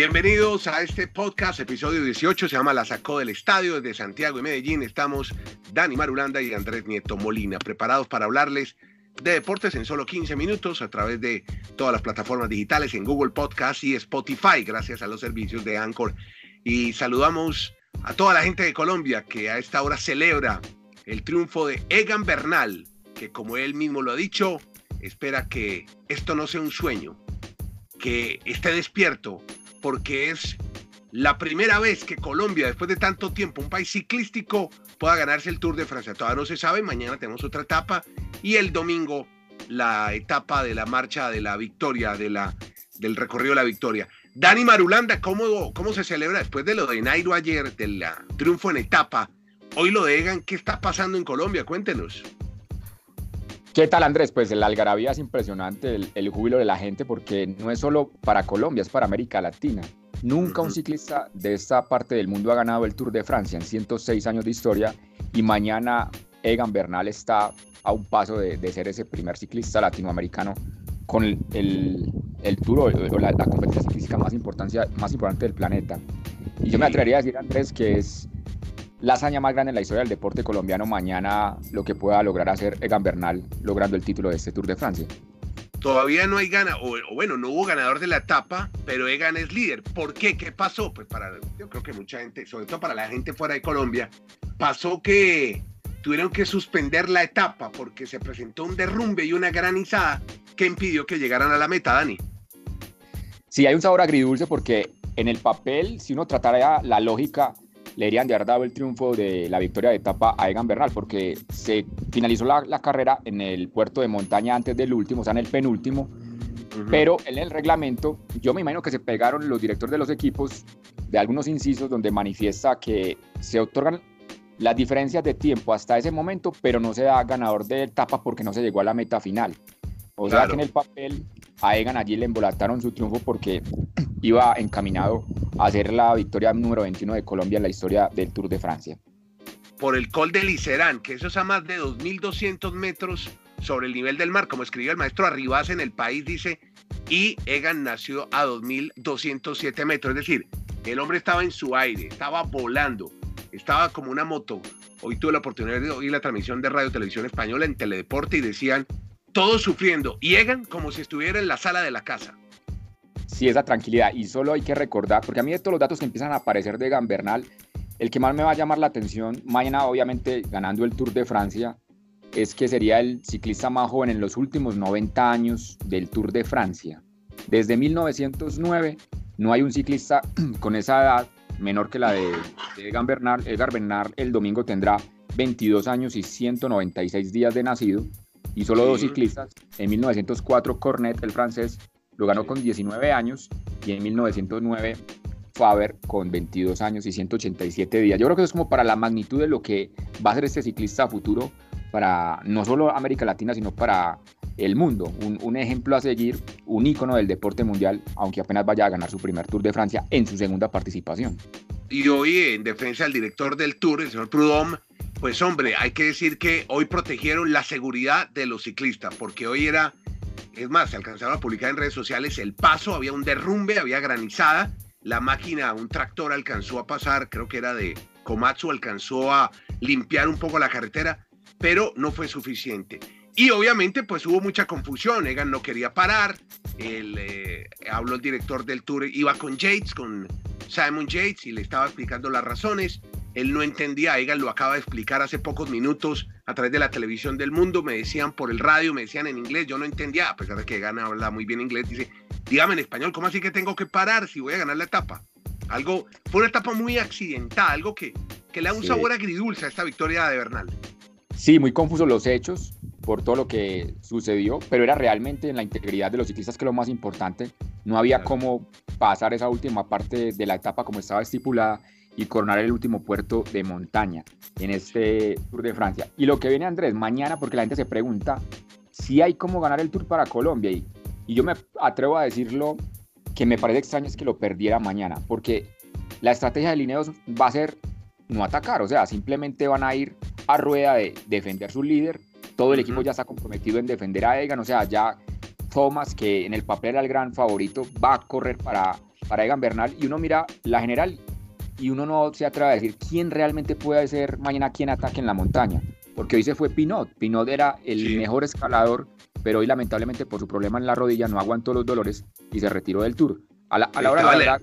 Bienvenidos a este podcast, episodio 18, se llama La Sacó del Estadio, desde Santiago y Medellín. Estamos Dani Marulanda y Andrés Nieto Molina, preparados para hablarles de deportes en solo 15 minutos a través de todas las plataformas digitales en Google Podcast y Spotify, gracias a los servicios de Anchor. Y saludamos a toda la gente de Colombia que a esta hora celebra el triunfo de Egan Bernal, que como él mismo lo ha dicho, espera que esto no sea un sueño, que esté despierto, porque es la primera vez que Colombia, después de tanto tiempo, un país ciclístico, pueda ganarse el Tour de Francia. Todavía no se sabe, mañana tenemos otra etapa y el domingo la etapa de la marcha de la victoria, de la, del recorrido de la victoria. Dani Marulanda, ¿cómo, ¿cómo se celebra después de lo de Nairo ayer, del triunfo en etapa? Hoy lo de Egan, ¿qué está pasando en Colombia? Cuéntenos. ¿Qué tal Andrés? Pues el algarabía es impresionante, el, júbilo de la gente, porque no es solo para Colombia, es para América Latina. Nunca un ciclista de esta parte del mundo ha ganado el Tour de Francia en 106 años de historia y mañana Egan Bernal está a un paso de, ser ese primer ciclista latinoamericano con el, el, Tour o, la, la, competencia ciclística más, importancia, más importante del planeta. Y yo me atrevería a decir, Andrés, que es la hazaña más grande en la historia del deporte colombiano mañana lo que pueda lograr hacer Egan Bernal logrando el título de este Tour de Francia. Todavía no hay gana, o, bueno, no hubo ganador de la etapa, pero Egan es líder. ¿Por qué? ¿Qué pasó? Pues para, yo creo que mucha gente, sobre todo para la gente fuera de Colombia, pasó que tuvieron que suspender la etapa porque se presentó un derrumbe y una granizada que impidió que llegaran a la meta, Dani. Sí, hay un sabor agridulce porque en el papel, si uno tratara la lógica, le irían de haber dado el triunfo de la victoria de etapa a Egan Bernal, porque se finalizó la, carrera en el puerto de montaña antes del último, o sea, en el penúltimo. Pero en el reglamento, yo me imagino que se pegaron los directores de los equipos de algunos incisos donde manifiesta que se otorgan las diferencias de tiempo hasta ese momento, pero no se da ganador de etapa porque no se llegó a la meta final. O sea que en el papel a Egan allí le embolataron su triunfo porque iba encaminado a la victoria número 21 de Colombia en la historia del Tour de Francia. Por el Col de Licerán, que eso es a más de 2.200 metros sobre el nivel del mar, como escribió el maestro Arribas en el país, dice, y Egan nació a 2.207 metros, es decir, el hombre estaba en su aire, estaba volando, estaba como una moto. Hoy tuve la oportunidad de oír la transmisión de Radio Televisión Española en Teledeporte y decían, todos sufriendo, y Egan como si estuviera en la sala de la casa sí esa tranquilidad. Y solo hay que recordar, porque a mí de todos los datos que empiezan a aparecer de Gambernal, el que más me va a llamar la atención, mañana obviamente ganando el Tour de Francia, es que sería el ciclista más joven en los últimos 90 años del Tour de Francia. Desde 1909 no hay un ciclista con esa edad menor que la de, Egan Bernal. Edgar Bernal el domingo tendrá 22 años y 196 días de nacido. Y solo dos ciclistas, en 1904 Cornet, el francés, lo ganó con 19 años y en 1909 Faber con 22 años y 187 días. Yo creo que eso es como para la magnitud de lo que va a ser este ciclista futuro para no solo América Latina, sino para el mundo. Un, un, ejemplo a seguir, un ícono del deporte mundial, aunque apenas vaya a ganar su primer Tour de Francia en su segunda participación. Y hoy, en defensa del director del Tour, el señor Prudhomme, pues hombre, hay que decir que hoy protegieron la seguridad de los ciclistas, porque hoy era es más, se alcanzaron a publicar en redes sociales el paso, había un derrumbe, había granizada, la máquina, un tractor alcanzó a pasar, creo que era de Komatsu, alcanzó a limpiar un poco la carretera, pero no fue suficiente. Y obviamente pues hubo mucha confusión, Egan no quería parar, el, eh, habló el director del tour, iba con Yates, con Simon Yates y le estaba explicando las razones, él no entendía, Egan lo acaba de explicar hace pocos minutos a través de la televisión del mundo, me decían por el radio, me decían en inglés, yo no entendía, a pesar de que Egan habla muy bien inglés, dice, dígame en español, ¿cómo así que tengo que parar si voy a ganar la etapa? Algo, fue una etapa muy accidentada, algo que, que le da un sabor agridulce a esta victoria de Bernal. Sí, muy confusos los hechos por todo lo que sucedió, pero era realmente en la integridad de los ciclistas que es lo más importante. No había cómo pasar esa última parte de la etapa como estaba estipulada y coronar el último puerto de montaña en este Tour de Francia. Y lo que viene Andrés, mañana, porque la gente se pregunta si hay cómo ganar el Tour para Colombia. Y, y yo me atrevo a decirlo que me parece extraño es que lo perdiera mañana, porque la estrategia de Lineos va a ser no atacar, o sea, simplemente van a ir a rueda de defender su líder. Todo el equipo ya está comprometido en defender a Egan, o sea, ya Thomas, que en el papel era el gran favorito, va a correr para para Egan Bernal y uno mira la general y uno no se atreve a decir quién realmente puede ser mañana quien ataque en la montaña. Porque hoy se fue Pinot. Pinot era el mejor escalador, pero hoy lamentablemente por su problema en la rodilla no aguantó los dolores y se retiró del tour. A la, hora de la verdad,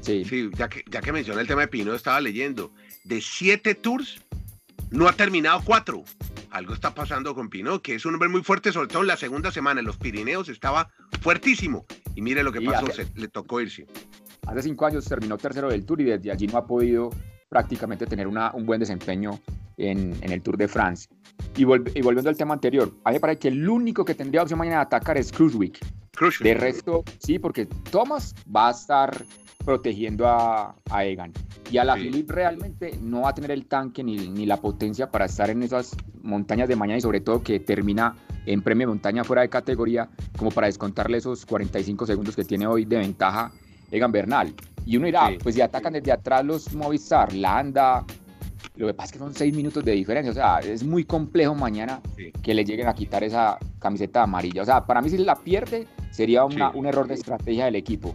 sí. sí. ya que, ya que menciona el tema de Pinot, estaba leyendo. De siete tours, no ha terminado cuatro. Algo está pasando con Pinot, que es un hombre muy fuerte, sobre todo en la segunda semana en los Pirineos estaba fuertísimo. Y mire lo que pasó, se, le tocó irse. Hace cinco años terminó tercero del Tour y desde allí no ha podido prácticamente tener una, un buen desempeño en, en, el Tour de France. Y, y, volviendo al tema anterior, a mí me parece que el único que tendría opción mañana de atacar es Cruisewick. De resto, sí, porque Thomas va a estar protegiendo a, a Egan. Y a la Philip realmente no va a tener el tanque ni, ni, la potencia para estar en esas montañas de mañana y sobre todo que termina en premio montaña fuera de categoría como para descontarle esos 45 segundos que tiene hoy de ventaja Egan Bernal. Y uno dirá, pues si atacan desde atrás los Movistar, Landa, lo que pasa es que son seis minutos de diferencia. O sea, es muy complejo mañana que le lleguen a quitar esa camiseta amarilla. O sea, para mí si la pierde sería un error de estrategia del equipo.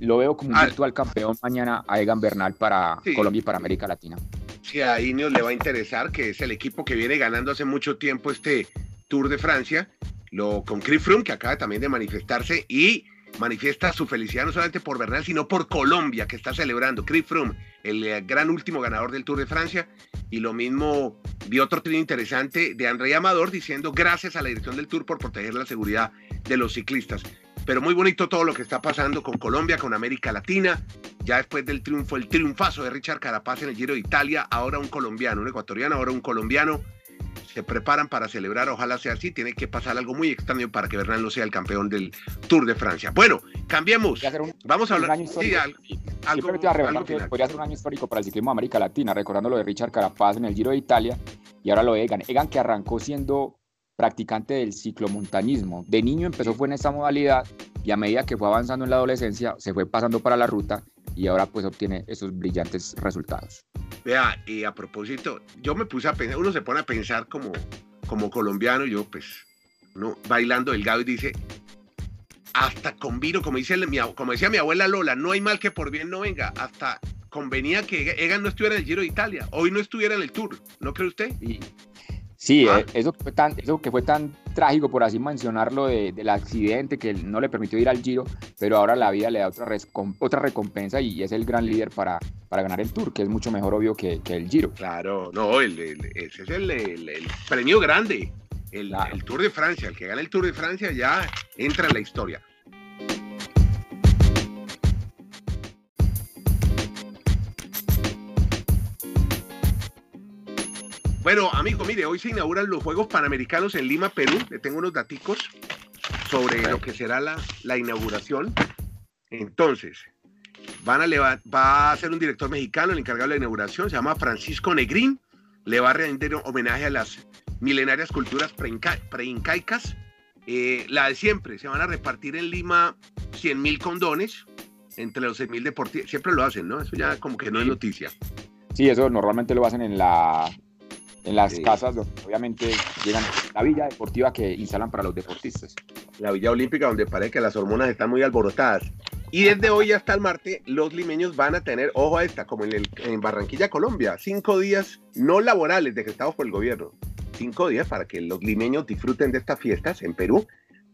Lo veo como un ah. virtual campeón mañana a Egan Bernal para Colombia y para América Latina. Sí, a Ineos le va a interesar, que es el equipo que viene ganando hace mucho tiempo este Tour de Francia, lo, con Chris Froome, que acaba también de manifestarse, y manifiesta su felicidad no solamente por Bernal, sino por Colombia, que está celebrando. Chris Froome, el eh, gran último ganador del Tour de Francia, y lo mismo vi otro trío interesante de André Amador diciendo gracias a la dirección del Tour por proteger la seguridad de los ciclistas. Pero muy bonito todo lo que está pasando con Colombia, con América Latina. Ya después del triunfo, el triunfazo de Richard Carapaz en el Giro de Italia, ahora un colombiano, un ecuatoriano, ahora un colombiano se preparan para celebrar, ojalá sea así, tiene que pasar algo muy extraño para que Bernal no sea el campeón del Tour de Francia. Bueno, cambiemos. Vamos a hablar. Sí, algo, podría ser un año histórico para el ciclismo de América Latina, recordando lo de Richard Carapaz en el Giro de Italia y ahora lo de Egan. Egan que arrancó siendo practicante del ciclomontañismo. De niño empezó fue en esta modalidad y a medida que fue avanzando en la adolescencia se fue pasando para la ruta y ahora pues obtiene esos brillantes resultados. Vea, y a propósito, yo me puse a pensar, uno se pone a pensar como, como colombiano, yo pues, no, bailando delgado y dice, hasta con vino, como, dice mi, como decía mi abuela Lola, no hay mal que por bien no venga, hasta convenía que Egan no estuviera en el Giro de Italia, hoy no estuviera en el Tour, ¿no cree usted? Sí, ah. eh, eso, fue tan, eso que fue tan trágico, por así mencionarlo, del accidente que no le permitió ir al Giro, pero ahora la vida le da otra, otra recompensa y es el gran líder para, para ganar el Tour, que es mucho mejor obvio que, que el Giro. Claro, no, ese es el, premio grande, el, el Tour de Francia, el que gana el Tour de Francia ya entra en la historia. Bueno, amigo, mire, hoy se inauguran los Juegos Panamericanos en Lima, Perú. Le tengo unos daticos sobre lo que será la, la inauguración. Entonces, van a va a ser un director mexicano el encargado de la inauguración, se llama Francisco Negrín. Le va a rendir homenaje a las milenarias culturas preincaicas. Eh, la de siempre, se van a repartir en Lima 100 mil condones entre los 6 mil deportistas. Siempre lo hacen, ¿no? Eso ya como que no es noticia. Sí, eso normalmente lo hacen en la en las casas donde obviamente llegan la villa deportiva que instalan para los deportistas. La villa olímpica donde parece que las hormonas están muy alborotadas. Y desde hoy hasta el martes, los limeños van a tener, ojo a esta, como en, el, en Barranquilla, Colombia, cinco días no laborales decretados por el gobierno. Cinco días para que los limeños disfruten de estas fiestas en Perú.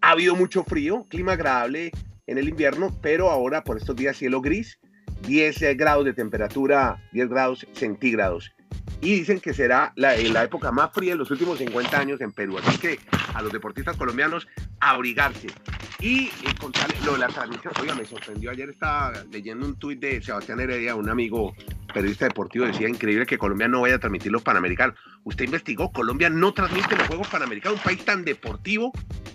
Ha habido mucho frío, clima agradable en el invierno, pero ahora por estos días cielo gris, 10 grados de temperatura, 10 grados centígrados y dicen que será la, la época más fría de los últimos 50 años en Perú. Así que a los deportistas colombianos abrigarse. Y, con lo de la transmisión, oiga, me sorprendió. Ayer estaba leyendo un tuit de Sebastián Heredia, un amigo periodista deportivo, decía increíble que Colombia no vaya a transmitir los Panamericanos. Usted investigó, Colombia no transmite los Juegos Panamericanos, un país tan deportivo,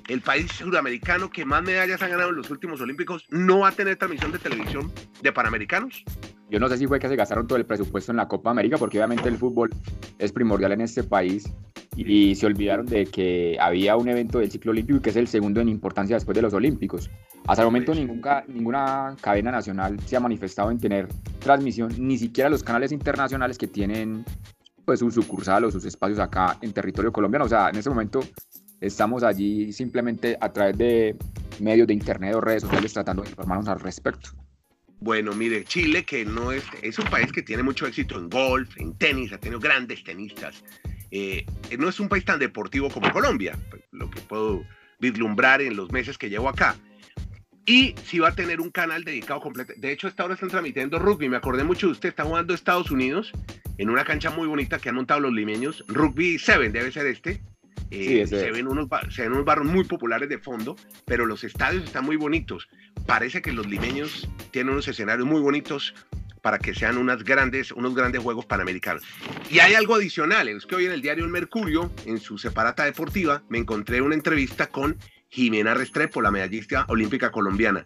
el país sudamericano que más medallas ha ganado en los últimos Olímpicos, no va a tener transmisión de televisión de Panamericanos. Yo no sé si fue que se gastaron todo el presupuesto en la Copa América, porque obviamente el fútbol es primordial en este país y se olvidaron de que había un evento del ciclo olímpico y que es el segundo en importancia después de los Olímpicos. Hasta el momento ninguna, ninguna cadena nacional se ha manifestado en tener transmisión, ni siquiera los canales internacionales que tienen pues su sucursal o sus espacios acá en territorio colombiano. O sea, en este momento estamos allí simplemente a través de medios de internet o redes sociales tratando de informarnos al respecto. Bueno, mire, Chile, que no es, es un país que tiene mucho éxito en golf, en tenis, ha tenido grandes tenistas. Eh, no es un país tan deportivo como Colombia, lo que puedo vislumbrar en los meses que llevo acá. Y si va a tener un canal dedicado completo. De hecho, esta hora están transmitiendo rugby. Me acordé mucho de usted. Está jugando Estados Unidos en una cancha muy bonita que han montado los limeños. Rugby 7 debe ser este. Eh, se, ven unos, se ven unos barros muy populares de fondo, pero los estadios están muy bonitos. Parece que los limeños tienen unos escenarios muy bonitos para que sean unas grandes, unos grandes Juegos Panamericanos. Y hay algo adicional, es que hoy en el diario El Mercurio, en su separata deportiva, me encontré una entrevista con Jimena Restrepo, la medallista olímpica colombiana.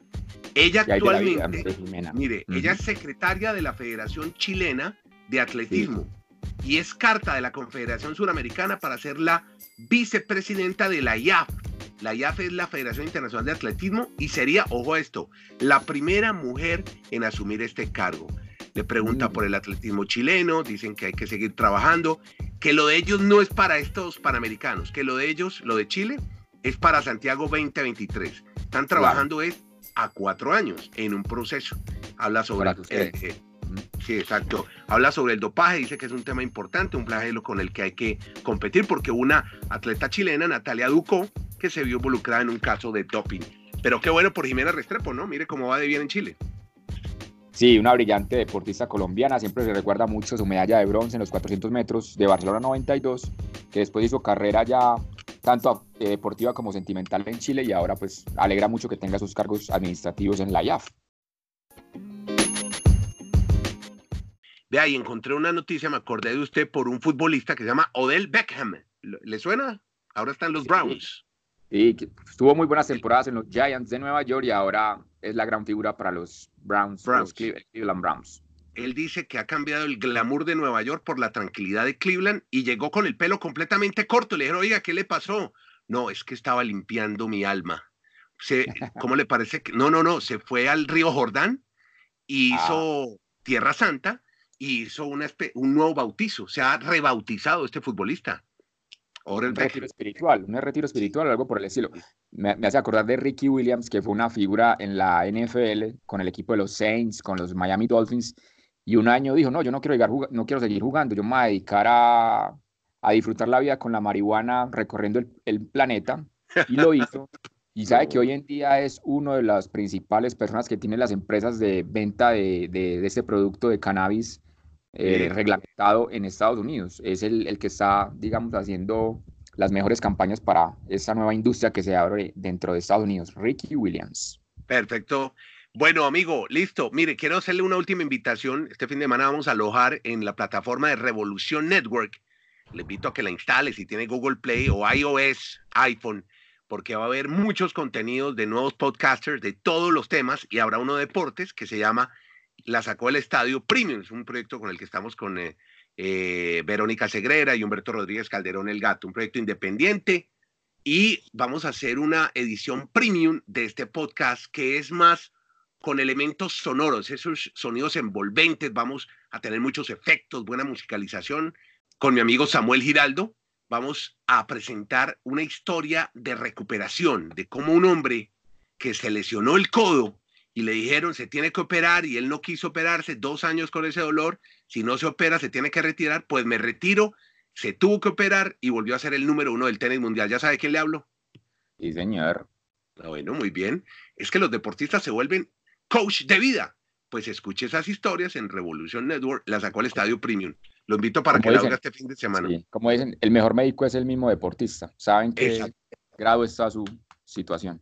Ella actualmente, mire, ella es secretaria de la Federación Chilena de Atletismo y es carta de la Confederación Suramericana para ser la vicepresidenta de la IAF. La IAF es la Federación Internacional de Atletismo y sería, ojo a esto, la primera mujer en asumir este cargo. Le pregunta mm. por el atletismo chileno, dicen que hay que seguir trabajando, que lo de ellos no es para estos panamericanos, que lo de ellos, lo de Chile, es para Santiago 2023. Están trabajando es a cuatro años en un proceso. Habla sobre Sí, exacto. Habla sobre el dopaje, dice que es un tema importante, un flagelo con el que hay que competir, porque una atleta chilena, Natalia Ducó, que se vio involucrada en un caso de doping. Pero qué bueno por Jimena Restrepo, ¿no? Mire cómo va de bien en Chile. Sí, una brillante deportista colombiana, siempre se recuerda mucho su medalla de bronce en los 400 metros de Barcelona 92, que después hizo carrera ya tanto eh, deportiva como sentimental en Chile y ahora pues alegra mucho que tenga sus cargos administrativos en la IAF. De ahí encontré una noticia, me acordé de usted por un futbolista que se llama Odell Beckham. ¿Le suena? Ahora están los Browns. Sí, tuvo muy buenas temporadas en los Giants de Nueva York y ahora es la gran figura para los Browns, los Cleveland Browns. Él dice que ha cambiado el glamour de Nueva York por la tranquilidad de Cleveland y llegó con el pelo completamente corto. Le dijeron, oiga, ¿qué le pasó? No, es que estaba limpiando mi alma. Se, ¿Cómo le parece que? No, no, no, se fue al río Jordán y ah. hizo Tierra Santa y hizo una, un nuevo bautizo. Se ha rebautizado este futbolista. un retiro espiritual, un retiro espiritual o algo por el estilo. Me, hace acordar de Ricky Williams, que fue una figura en la NFL con el equipo de los Saints, con los Miami Dolphins, y un año dijo, no, yo no quiero, no quiero seguir jugando, yo me voy a dedicar a, a disfrutar la vida con la marihuana recorriendo el, el planeta, y lo hizo. Y sabe que hoy en día es uno de las principales personas que tiene las empresas de venta de, de, de este producto de cannabis eh, reglamentado en Estados Unidos. Es el, el, que está, digamos, haciendo las mejores campañas para esta nueva industria que se abre dentro de Estados Unidos. Ricky Williams. Perfecto. Bueno, amigo, listo. Mire, quiero hacerle una última invitación. Este fin de semana vamos a alojar en la plataforma de Revolución Network. Le invito a que la instale si tiene Google Play o iOS, iPhone, porque va a haber muchos contenidos de nuevos podcasters de todos los temas y habrá uno de deportes que se llama la sacó el estadio Premium, es un proyecto con el que estamos con eh, eh, Verónica Segrera y Humberto Rodríguez Calderón El Gato, un proyecto independiente. Y vamos a hacer una edición premium de este podcast que es más con elementos sonoros, esos sonidos envolventes, vamos a tener muchos efectos, buena musicalización. Con mi amigo Samuel Giraldo vamos a presentar una historia de recuperación, de cómo un hombre que se lesionó el codo y le dijeron se tiene que operar y él no quiso operarse, dos años con ese dolor, si no se opera se tiene que retirar, pues me retiro, se tuvo que operar y volvió a ser el número uno del tenis mundial. ¿Ya sabe quién le hablo? Sí, señor. Ah, bueno, muy bien. Es que los deportistas se vuelven coach de vida. Pues escuche esas historias en Revolution Network, la sacó al Estadio Premium. Lo invito para que la haga este fin de semana. como dicen, el mejor médico es el mismo deportista. Saben qué grado está su situación.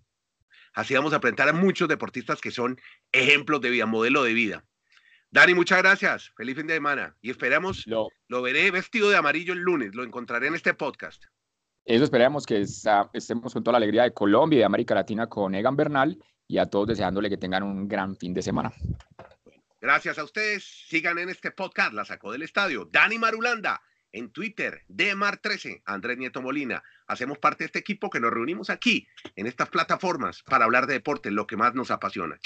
Así vamos a presentar a muchos deportistas que son ejemplos de vida, modelo de vida. Dani, muchas gracias. Feliz fin de semana. Y esperamos, lo, veré vestido de amarillo el lunes. Lo encontraré en este podcast. Eso esperamos que estemos con toda la alegría de Colombia y de América Latina con Egan Bernal y a todos deseándole que tengan un gran fin de semana. gracias a ustedes. Sigan en este podcast. La sacó del estadio. Dani Marulanda en Twitter, DMAR13, Andrés Nieto Molina. Hacemos parte de este equipo que nos reunimos aquí, en estas plataformas, para hablar de deporte, lo que más nos apasiona.